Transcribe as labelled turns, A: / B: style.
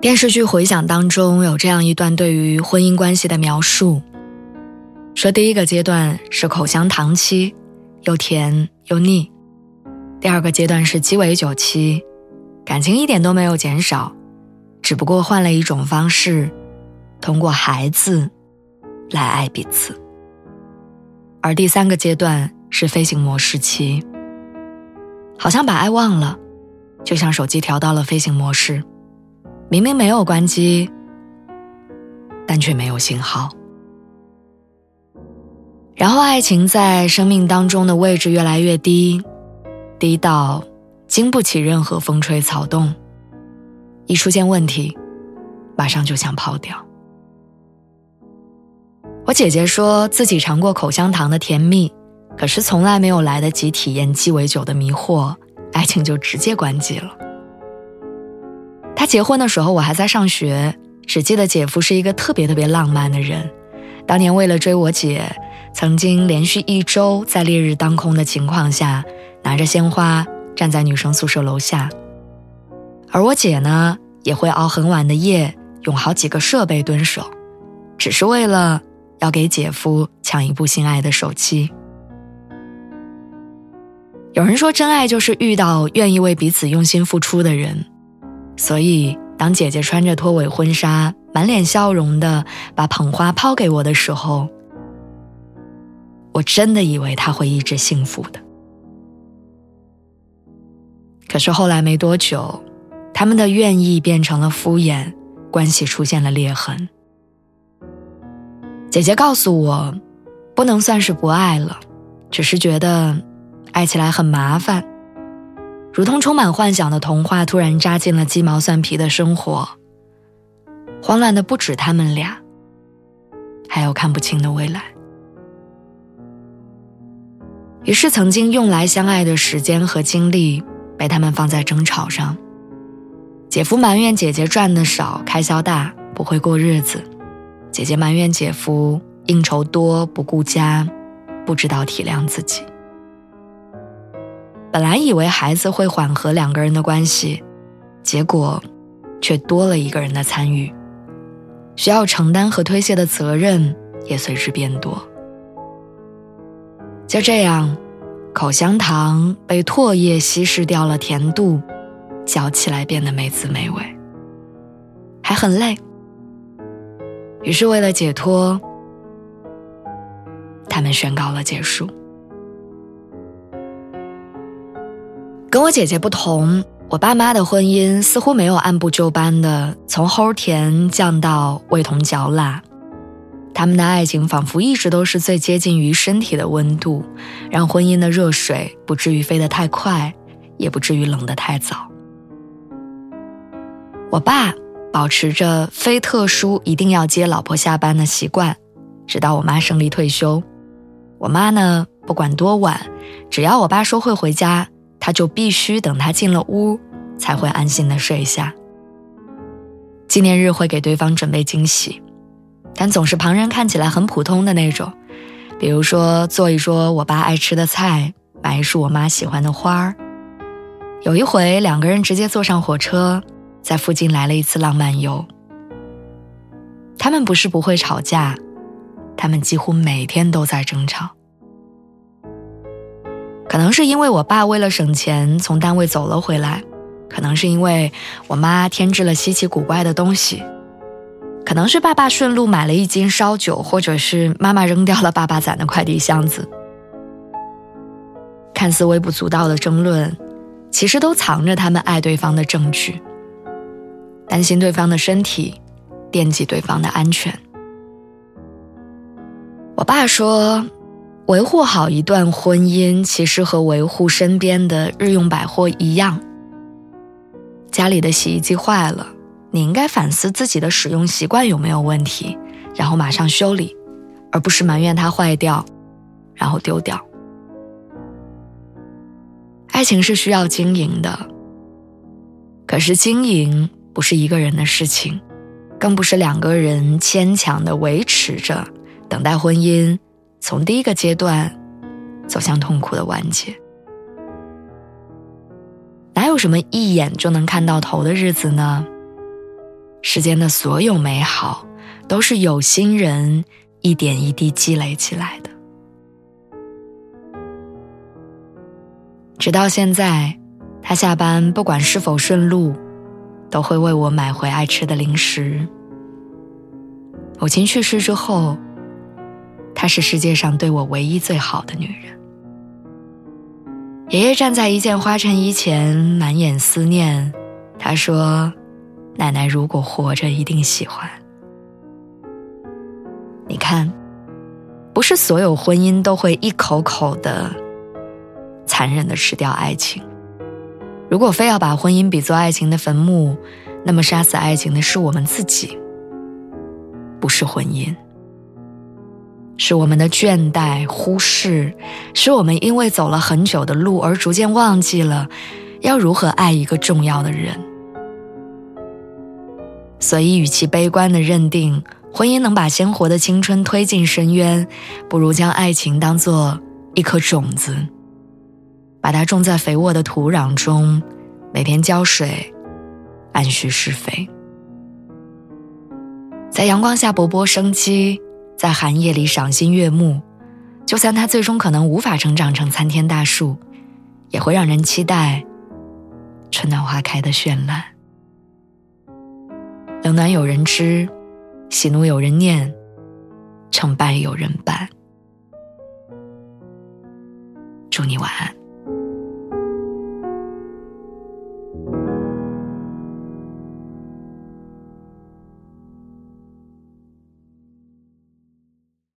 A: 电视剧《回响》当中有这样一段对于婚姻关系的描述，说第一个阶段是口香糖期，又甜又腻；第二个阶段是鸡尾酒期，感情一点都没有减少，只不过换了一种方式，通过孩子来爱彼此；而第三个阶段是飞行模式期，好像把爱忘了，就像手机调到了飞行模式。明明没有关机，但却没有信号。然后，爱情在生命当中的位置越来越低，低到经不起任何风吹草动。一出现问题，马上就想跑掉。我姐姐说自己尝过口香糖的甜蜜，可是从来没有来得及体验鸡尾酒的迷惑，爱情就直接关机了。他结婚的时候，我还在上学，只记得姐夫是一个特别特别浪漫的人。当年为了追我姐，曾经连续一周在烈日当空的情况下，拿着鲜花站在女生宿舍楼下。而我姐呢，也会熬很晚的夜，用好几个设备蹲守，只是为了要给姐夫抢一部心爱的手机。有人说，真爱就是遇到愿意为彼此用心付出的人。所以，当姐姐穿着拖尾婚纱，满脸笑容的把捧花抛给我的时候，我真的以为她会一直幸福的。可是后来没多久，他们的愿意变成了敷衍，关系出现了裂痕。姐姐告诉我，不能算是不爱了，只是觉得爱起来很麻烦。如同充满幻想的童话突然扎进了鸡毛蒜皮的生活，慌乱的不止他们俩，还有看不清的未来。于是，曾经用来相爱的时间和精力被他们放在争吵上。姐夫埋怨姐姐赚的少，开销大，不会过日子；姐姐埋怨姐夫应酬多，不顾家，不知道体谅自己。本来以为孩子会缓和两个人的关系，结果却多了一个人的参与，需要承担和推卸的责任也随之变多。就这样，口香糖被唾液稀释掉了甜度，嚼起来变得没滋没味，还很累。于是为了解脱，他们宣告了结束。跟我姐姐不同，我爸妈的婚姻似乎没有按部就班的从齁甜降到味同嚼蜡，他们的爱情仿佛一直都是最接近于身体的温度，让婚姻的热水不至于飞得太快，也不至于冷得太早。我爸保持着非特殊一定要接老婆下班的习惯，直到我妈胜利退休。我妈呢，不管多晚，只要我爸说会回家。他就必须等他进了屋，才会安心的睡下。纪念日会给对方准备惊喜，但总是旁人看起来很普通的那种，比如说做一桌我爸爱吃的菜，买一束我妈喜欢的花儿。有一回，两个人直接坐上火车，在附近来了一次浪漫游。他们不是不会吵架，他们几乎每天都在争吵。可能是因为我爸为了省钱从单位走了回来，可能是因为我妈添置了稀奇古怪的东西，可能是爸爸顺路买了一斤烧酒，或者是妈妈扔掉了爸爸攒的快递箱子。看似微不足道的争论，其实都藏着他们爱对方的证据。担心对方的身体，惦记对方的安全。我爸说。维护好一段婚姻，其实和维护身边的日用百货一样。家里的洗衣机坏了，你应该反思自己的使用习惯有没有问题，然后马上修理，而不是埋怨它坏掉，然后丢掉。爱情是需要经营的，可是经营不是一个人的事情，更不是两个人牵强的维持着，等待婚姻从第一个阶段走向痛苦的完结。哪有什么一眼就能看到头的日子呢？世间的所有美好，都是有心人一点一滴积累起来的。直到现在，他下班不管是否顺路，都会为我买回爱吃的零食。母亲去世之后，她是世界上对我唯一最好的女人。爷爷站在一件花衬衣前，满眼思念。他说：“奶奶如果活着，一定喜欢。”你看，不是所有婚姻都会一口口的残忍的吃掉爱情。如果非要把婚姻比作爱情的坟墓，那么杀死爱情的是我们自己，不是婚姻。是我们的倦怠、忽视，使我们因为走了很久的路而逐渐忘记了要如何爱一个重要的人。所以，与其悲观的认定婚姻能把鲜活的青春推进深渊，不如将爱情当做一颗种子，把它种在肥沃的土壤中，每天浇水，按需施肥，在阳光下勃勃生机。在寒夜里赏心悦目，就算它最终可能无法成长成参天大树，也会让人期待春暖花开的绚烂。冷暖有人知，喜怒有人念，成败有人伴。祝你晚安。